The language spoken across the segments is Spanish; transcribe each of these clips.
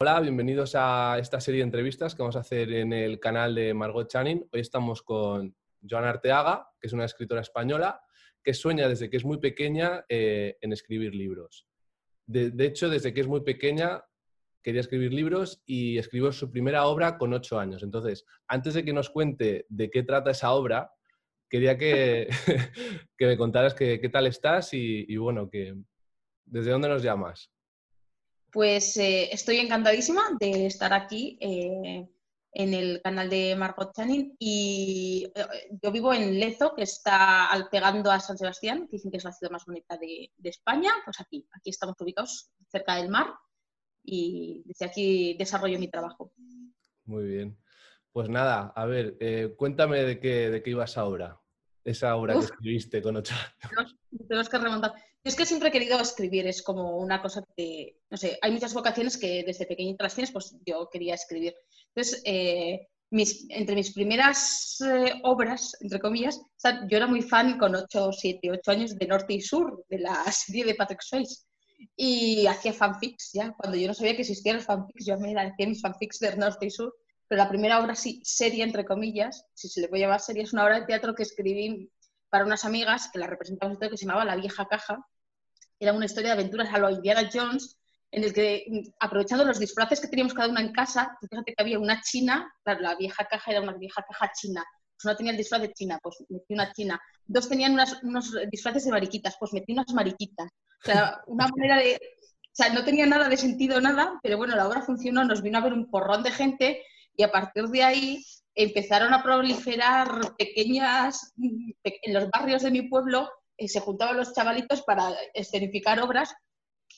Hola, bienvenidos a esta serie de entrevistas que vamos a hacer en el canal de Margot Channing. Hoy estamos con Joana Arteaga, que es una escritora española que sueña desde que es muy pequeña eh, en escribir libros. De, hecho, desde que es muy pequeña quería escribir libros y escribió su primera obra con ocho años. Entonces, antes de que nos cuente de qué trata esa obra, quería que, que me contaras qué tal estás y, y bueno, que, ¿desde dónde nos llamas? Pues eh, estoy encantadísima de estar aquí eh, en el canal de Margot Channing y eh, yo vivo en Lezo, que está al pegando a San Sebastián, que dicen que es la ciudad más bonita de, España. Pues aquí, aquí estamos ubicados cerca del mar y desde aquí desarrollo mi trabajo. Muy bien. Pues nada, a ver, cuéntame de qué, de qué ibas ahora, esa obra que escribiste con ocho años. Tenemos que remontar. Es que siempre he querido escribir, es como una cosa que, no sé, hay muchas vocaciones que desde pequeñita las tienes, pues yo quería escribir. Entonces, eh, entre mis primeras eh, obras, entre comillas, yo era muy fan con 8, 7, 8 años de Norte y Sur, de la serie de Patrick Swayze. Y hacía fanfics ya, cuando yo no sabía que existían los fanfics, yo me hacía mis fanfics de Norte y Sur. Pero la primera obra sí, seria, entre comillas, si se le puede llamar seria, es una obra de teatro que escribí para unas amigas que la representamos que se llamaba La vieja caja. Era una historia de aventuras a lo Indiana Jones, en el que, aprovechando los disfraces que teníamos cada una en casa, fíjate que había una china, la vieja caja era una vieja caja china, pues una tenía el disfraz de china, pues metí una china. Dos tenían unos disfraces de mariquitas, pues metí unas mariquitas. O sea, una manera de... O sea, no tenía nada de sentido, nada, pero bueno, la obra funcionó, nos vino a ver un porrón de gente y a partir de ahí empezaron a proliferar pequeñas, en los barrios de mi pueblo, se juntaban los chavalitos para escenificar obras,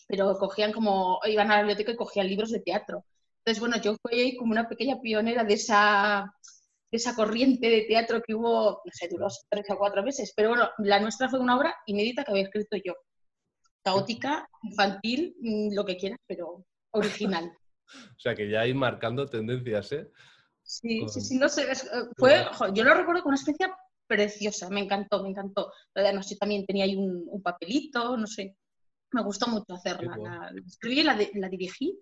pero cogían como, iban a la biblioteca y cogían libros de teatro. Entonces, bueno, yo fui como una pequeña pionera de esa, de esa corriente de teatro que hubo, no sé, duró tres o cuatro meses, pero bueno, la nuestra fue una obra inédita que había escrito yo. Caótica, infantil, mm, lo que quieras, pero original. o sea que ya hay marcando tendencias, ¿eh? Sí, sí, sí, no sé, eh, fue, yo lo recuerdo con una experiencia preciosa, me encantó, me encantó. Además, yo también tenía ahí un, papelito, no sé, me gustó mucho hacerla. La, escribí, la, la, dirigí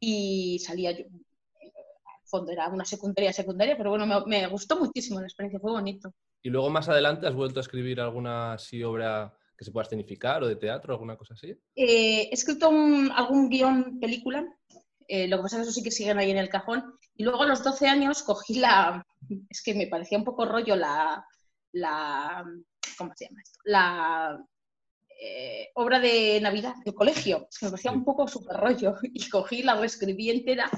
y salía yo. Al fondo era una secundaria, secundaria, pero bueno, me, gustó muchísimo la experiencia, fue bonito. ¿Y luego más adelante has vuelto a escribir alguna así obra que se pueda escenificar o de teatro, alguna cosa así? Eh, he escrito algún guion película eh, lo que pasa es que eso sí que siguen ahí en el cajón. Y luego a los 12 años cogí la, es que me parecía un poco rollo la, la ¿cómo se llama esto? La eh, obra de Navidad del colegio. Me parecía un poco súper rollo. Y cogí, la reescribí entera.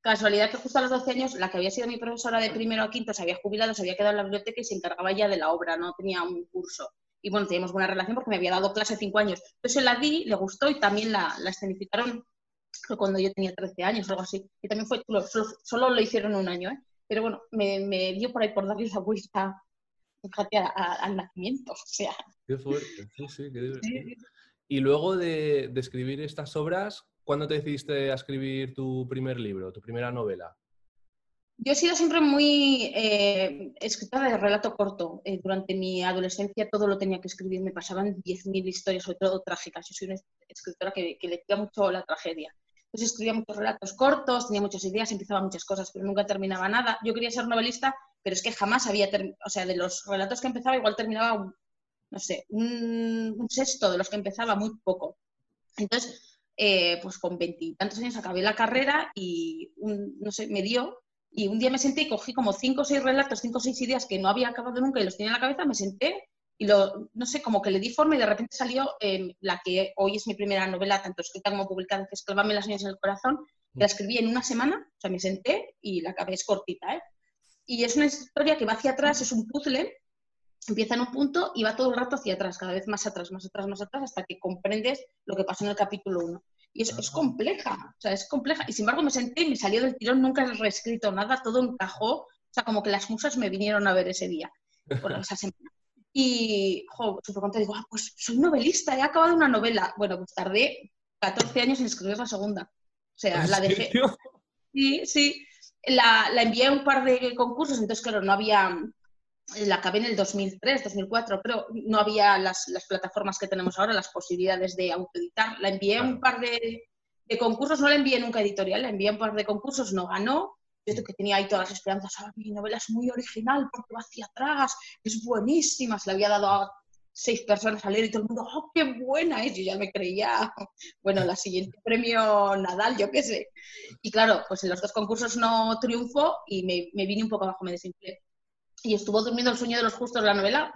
Casualidad que justo a los 12 años, la que había sido mi profesora de primero a quinto se había jubilado, se había quedado en la biblioteca y se encargaba ya de la obra, no tenía un curso. Y bueno, teníamos buena relación porque me había dado clase cinco años. Entonces la di, le gustó y también la, la escenificaron cuando yo tenía 13 años o algo así. Y también fue, solo, lo hicieron un año, ¿eh? Pero bueno, me, me, dio por ahí por darle esa vuelta, fíjate, al nacimiento, o sea. Qué fuerte, sí, sí, qué divertido. Y luego de, de, escribir estas obras, ¿cuándo te decidiste a escribir tu primer libro, tu primera novela? Yo he sido siempre muy eh, escritora de relato corto. Eh, durante mi adolescencia todo lo tenía que escribir, me pasaban 10.000 historias, sobre todo trágicas. Yo soy una escritora que, que le mucho la tragedia. Entonces escribía muchos relatos cortos, tenía muchas ideas, empezaba muchas cosas, pero nunca terminaba nada. Yo quería ser novelista, pero es que jamás había, o sea, de los relatos que empezaba igual terminaba, un, no sé, un, sexto de los que empezaba, muy poco. Entonces, eh, pues con veintitantos años acabé la carrera y, no sé, me dio y un día me senté y cogí como cinco o seis relatos, cinco o seis ideas que no había acabado nunca y los tenía en la cabeza, me senté y lo, no sé, como que le di forma y de repente salió em, la que hoy es mi primera novela, tanto escrita como publicada, que es Clávame las niñas en el corazón, la escribí en una semana, o sea, me senté y la acabé, es cortita, ¿eh? Y es una historia que va hacia atrás, es un puzzle, empieza en un punto y va todo el rato hacia atrás, cada vez más atrás, más atrás, más atrás, hasta que comprendes lo que pasó en el capítulo 1. Y es, es, compleja, o sea, es compleja. Y sin embargo me senté y me salió del tirón, nunca he reescrito nada, todo encajó, o sea, como que las musas me vinieron a ver ese día, por esa semana. Y, jo, súper contenta, digo, ah, pues soy novelista, he acabado una novela. Bueno, pues tardé 14 años en escribir la segunda. O sea, la dejé. Sí, sí. La, la, envié a un par de concursos, entonces, claro, no había. La acabé en el 2003, 2004, pero no había las, las plataformas que tenemos ahora, las posibilidades de autoeditar. La envié a un par de, De concursos no la envié nunca a editorial, la envié un par de concursos, no ganó. Yo que tenía ahí todas las esperanzas, ah, mi novela es muy original porque va hacia atrás, es buenísima, se la había dado a seis personas a leer y todo el mundo, ¡oh, qué buena es! Yo ya me creía, bueno, la siguiente premio Nadal, yo qué sé. Y claro, pues en los dos concursos no triunfó y me, me vine un poco abajo, me desinflé. Y estuvo durmiendo el sueño de los justos la novela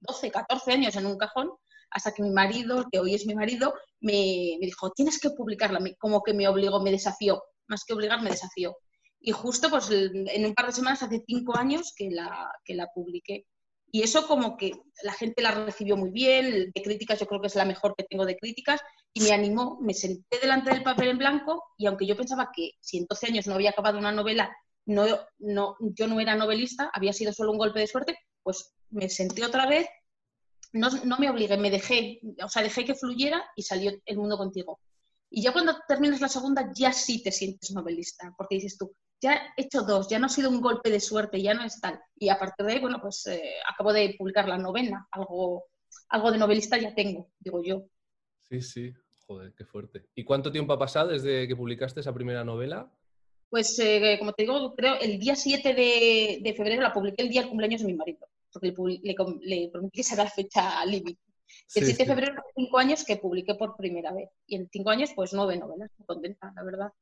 12, 14 años en un cajón, hasta que mi marido, que hoy es mi marido, me, me dijo, tienes que publicarla, como que me obligó, me desafió, más que obligar, me desafió. Y justo pues en un par de semanas, hace cinco años que la, que la publiqué. Y eso como que la gente la recibió muy bien, de críticas yo creo que es la mejor que tengo de críticas, y me animó, me senté delante del papel en blanco y aunque yo pensaba que si en 12 años no había acabado una novela, no, no, yo no era novelista, había sido solo un golpe de suerte, pues me senté otra vez, no, no me obligué, me dejé, o sea, dejé que fluyera y salió El Mundo Contigo. Y ya cuando terminas la segunda, ya sí te sientes novelista, porque dices tú, ya he hecho dos, ya no ha sido un golpe de suerte, ya no es tal. Y a partir de ahí, bueno, pues eh, acabo de publicar la novena, algo, algo de novelista ya tengo, digo yo. Sí, sí, joder, qué fuerte. ¿Y cuánto tiempo ha pasado desde que publicaste esa primera novela? Pues, eh, como te digo, creo el día 7 de, febrero la publiqué el día del cumpleaños de mi marido, porque le, le, prometí que será la fecha límite. El 7 de febrero, cinco años que publiqué por primera vez. Y en cinco años, pues nueve novelas. Muy contenta, la verdad.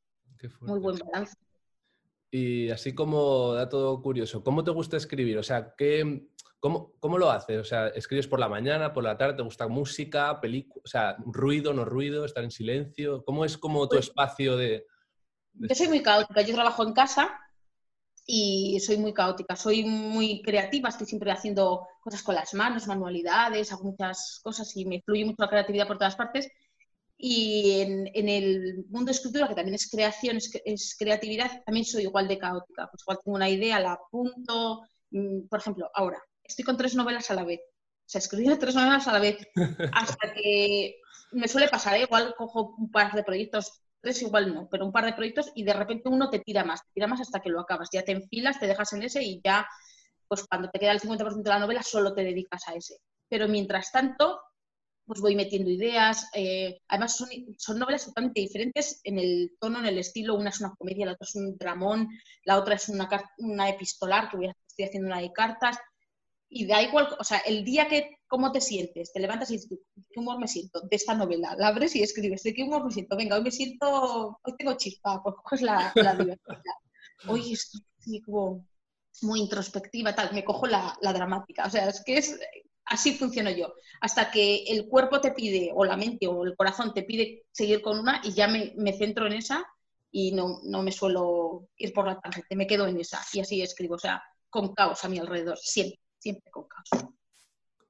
Muy buen balance. Y así como dato curioso, ¿cómo te gusta escribir? O sea, ¿qué, cómo, ¿cómo, lo haces? O sea, ¿escribes por la mañana, por la tarde? ¿Te gusta música, película? O sea, ruido, no ruido, estar en silencio. ¿Cómo es como tu pues espacio de, Yo soy muy caótica. Yo trabajo en casa y soy muy caótica. Soy muy creativa, estoy siempre haciendo cosas con las manos, manualidades, hago muchas cosas y me fluye mucho la creatividad por todas partes. Y en, el mundo de escritura, que también es creación, es, creatividad, también soy igual de caótica. Pues igual tengo una idea, la apunto. Mm, por ejemplo, ahora, estoy con tres novelas a la vez. O sea, escribiendo tres novelas a la vez. Hasta que me suele pasar, ¿eh? igual cojo un par de proyectos, tres igual no, pero un par de proyectos y de repente uno te tira más, te tira más hasta que lo acabas. Ya te enfilas, te dejas en ese y ya, pues cuando te queda el 50% de la novela, solo te dedicas a ese. Pero mientras tanto, pues voy metiendo ideas. Eh, además, son, son, novelas totalmente diferentes en el tono, en el estilo. Una es una comedia, la otra es un dramón, la otra es una, una epistolar, que voy a, estoy haciendo una de cartas. Y da igual, o sea, el día que, ¿cómo te sientes? Te levantas y dices, ¿de qué humor me siento? De esta novela. La abres y escribes, ¿de qué humor me siento? Venga, hoy me siento, hoy tengo chispa, pues coges la, la diversidad. Hoy estoy como muy introspectiva, tal, me cojo la, la, dramática. O sea, es que es, así funciono yo. Hasta que el cuerpo te pide, o la mente, o el corazón te pide seguir con una y ya me, centro en esa y no, no, me suelo ir por la tangente, me quedo en esa y así escribo, o sea, con caos a mi alrededor, siempre, siempre con caos.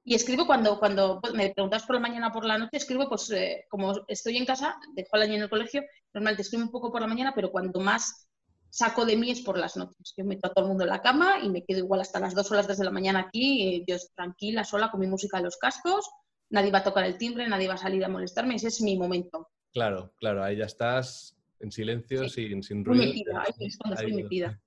Y escribo cuando, cuando pues, me preguntas por la mañana por la noche, escribo pues eh, como estoy en casa, dejo al año en el colegio, normalmente escribo un poco por la mañana, pero cuando más saco de mí es por las noches. Yo meto a todo el mundo en la cama y me quedo igual hasta las dos horas desde la mañana aquí, yo tranquila, sola, con mi música en los cascos, nadie va a tocar el timbre, nadie va a salir a molestarme, ese es mi momento. Claro, claro, ahí ya estás en silencio, sin, sin ruido. Metida, ahí es cuando estoy metida.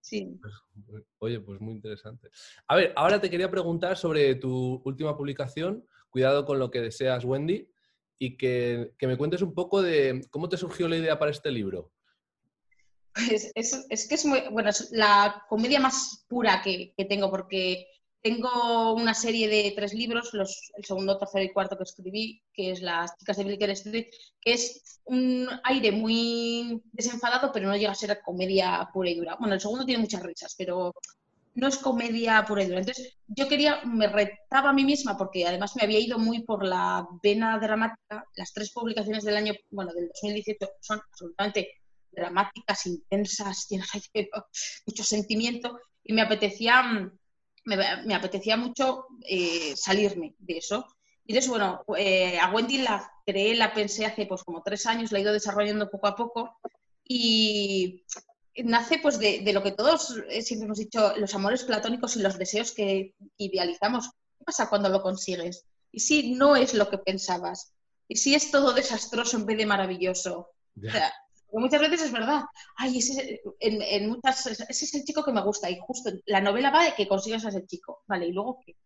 Sí. Pues, oye, pues muy interesante. A ver, ahora te quería preguntar sobre tu última publicación, Cuidado con lo que deseas, Wendy, y que, que me cuentes un poco de cómo te surgió la idea para este libro. Es, que es bueno, es la comedia más pura que, tengo, porque tengo una serie de tres libros, el segundo, tercero y cuarto que escribí, que es Las chicas de Blicker Street, que es un aire muy desenfadado, pero no llega a ser comedia pura y dura. Bueno, el segundo tiene muchas risas, pero no es comedia pura y dura. Entonces, yo quería, me retaba a mí misma, porque además me había ido muy por la vena dramática. Las tres publicaciones del año, bueno, del 2018 son absolutamente dramáticas, intensas, llenas de mucho sentimiento y me apetecía, mm, me, apetecía mucho eh, salirme de eso. Y entonces, bueno, eh, a Wendy la creé, la pensé hace pues como tres años, la he ido desarrollando poco a poco y nace pues de, lo que todos eh, siempre hemos dicho, los amores platónicos y los deseos que idealizamos. ¿Qué pasa cuando lo consigues? Y si no es lo que pensabas, y si es todo desastroso en vez de maravilloso. O sea, muchas veces es verdad. Ay, ese, muchas, ese es el chico que me gusta. Y justo la novela va de que consigas a ese chico. Vale, ¿y luego qué?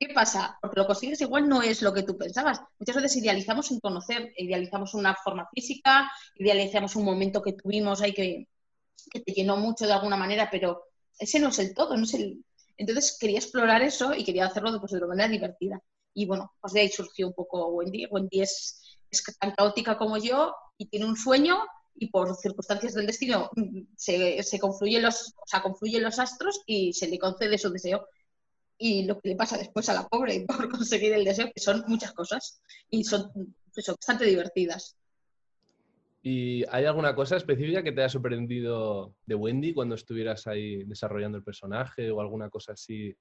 ¿Qué pasa? Porque lo consigues igual no es lo que tú pensabas. Muchas veces idealizamos sin conocer, idealizamos una forma física, idealizamos un momento que tuvimos ahí que, que te llenó mucho de alguna manera, pero ese no es el todo, no es el... Entonces quería explorar eso y quería hacerlo pues, de una manera divertida. Y bueno, pues de ahí surgió un poco Wendy. Wendy es, es tan caótica como yo y tiene un sueño y por circunstancias del destino mm, se, se confluyen, los, o sea, confluyen los astros y se le concede su deseo. Y lo que le pasa después a la pobre por conseguir el deseo, que son muchas cosas y son, son bastante divertidas. ¿Y hay alguna cosa específica que te haya sorprendido de Wendy cuando estuvieras ahí desarrollando el personaje o alguna cosa así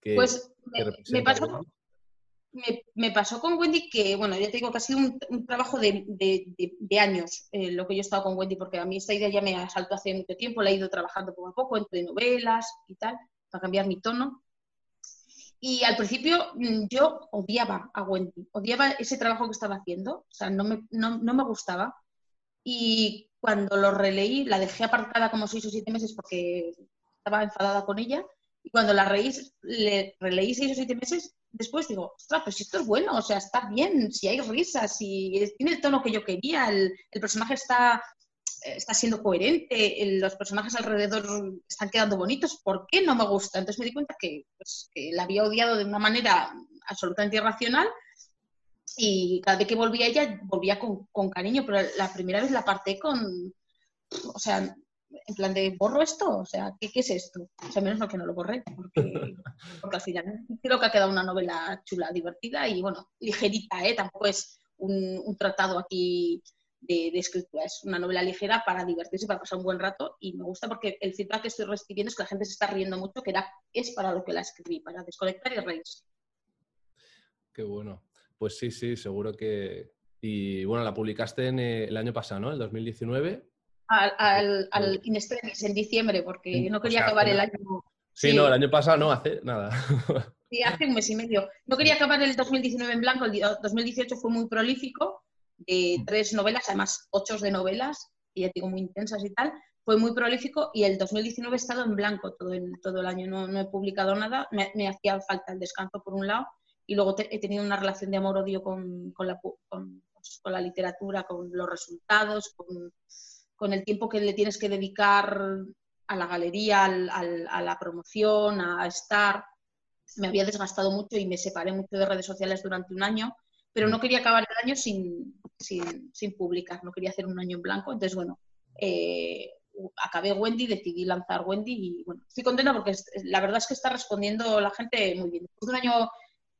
que... Pues me, pasó, me, pasó, con Wendy que, bueno, ya te digo que ha un, trabajo de, años eh, lo que yo he estado con Wendy, porque a mí esta idea ya me asaltó hace mucho tiempo, la he ido trabajando poco a poco entre novelas y tal, para cambiar mi tono. Y al principio mm, yo odiaba a Wendy, odiaba ese trabajo que estaba haciendo, o sea, no me, no, no me gustaba y cuando lo releí, la dejé aparcada como seis o siete meses porque estaba enfadada con ella. Y cuando la releí seis o siete meses, después digo, ostras, pues esto es bueno, o sea, está bien, si hay risas, si tiene el tono que yo quería, el, personaje está, está siendo coherente, los personajes alrededor están quedando bonitos, ¿por qué no me gusta? Entonces me di cuenta que, pues, que la había odiado de una manera absolutamente irracional y cada vez que volvía ella, volvía con, cariño, pero la primera vez la parté con, o sea, en plan de, ¿borro esto? O sea, ¿qué, es esto? O sea, menos lo que no lo borré, porque, porque al final creo que ha quedado una novela chula, divertida y, bueno, ligerita, ¿eh? Tampoco es un, tratado aquí de, de, escritura, es una novela ligera para divertirse, para pasar un buen rato y me gusta porque el feedback que estoy recibiendo es que la gente se está riendo mucho, que era, es para lo que la escribí, para desconectar y reírse. Qué bueno. Pues sí, sí, seguro que... Y bueno, la publicaste en eh, el año pasado, ¿no? El 2019. Al, al, al en diciembre, porque no quería acabar el año. Sí, no, el año pasado no, hace nada. Sí, hace un mes y medio. No quería acabar el 2019 en blanco, el 2018 fue muy prolífico, de mm. tres novelas, además ocho de novelas, y ya digo, muy intensas y tal. Fue muy prolífico y el 2019 he estado en blanco todo el, todo el año, no, no he publicado nada, me, me hacía falta el descanso por un lado y luego he tenido una relación de amor-odio con, con, la, con, pues, con, la, literatura, con los resultados, con, el tiempo que le tienes que dedicar a la galería, al, a la promoción, a estar. Me había desgastado mucho y me separé mucho de redes sociales durante un año, pero no quería acabar el año sin, sin, sin publicar, no quería hacer un año en blanco. Entonces, bueno, eh, acabé Wendy, decidí lanzar Wendy y bueno, estoy contenta porque la verdad es que está respondiendo la gente muy bien. Después de un año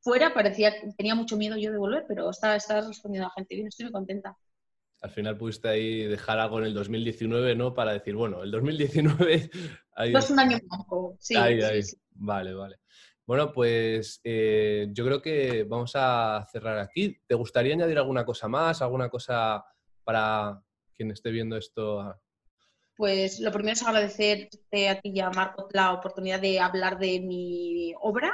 fuera parecía, tenía mucho miedo yo de volver, pero está, está respondiendo a la gente bien, estoy muy contenta. Al final pudiste ahí dejar algo en el 2019, ¿no? Para decir, bueno, el 2019... Ahí... es un año poco, sí, Vale, vale. Bueno, pues eh, yo creo que vamos a cerrar aquí. ¿Te gustaría añadir alguna cosa más, alguna cosa para quien esté viendo esto? Pues lo primero es agradecerte a ti y a Marco la oportunidad de hablar de mi obra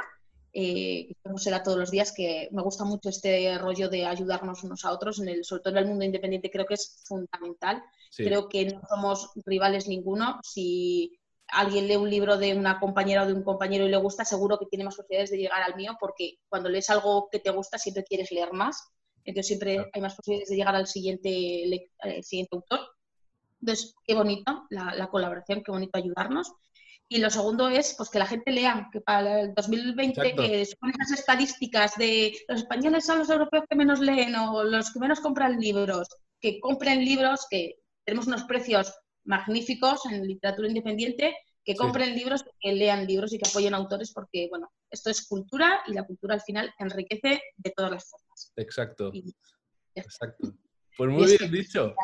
eh, como será todos los días, que me gusta mucho este rollo de ayudarnos unos a otros, en el, sobre todo en el mundo independiente creo que es fundamental. Creo que no somos rivales ninguno. Si alguien lee un libro de una compañera o de un compañero y le gusta, seguro que tiene más posibilidades de llegar al mío, porque cuando lees algo que te gusta siempre quieres leer más. Entonces siempre hay más posibilidades de llegar al siguiente, siguiente autor. Entonces, qué bonito la, la colaboración, qué bonito ayudarnos. Y lo segundo es pues, que la gente lea, que para el 2020, que son esas estadísticas de los españoles son los europeos que menos leen o los que menos compran libros, que compren libros, que tenemos unos precios magníficos en literatura independiente, que compren libros, que lean libros y que apoyen autores, porque bueno, esto es cultura y la cultura al final enriquece de todas las formas. Exacto. Exacto. Pues muy bien dicho.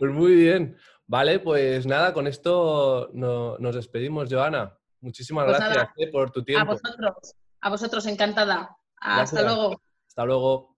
Pues muy bien. Vale, pues nada, con esto nos despedimos, Joana. Muchísimas pues gracias eh, por tu tiempo. A vosotros, a vosotros, encantada. Hasta luego. Hasta luego.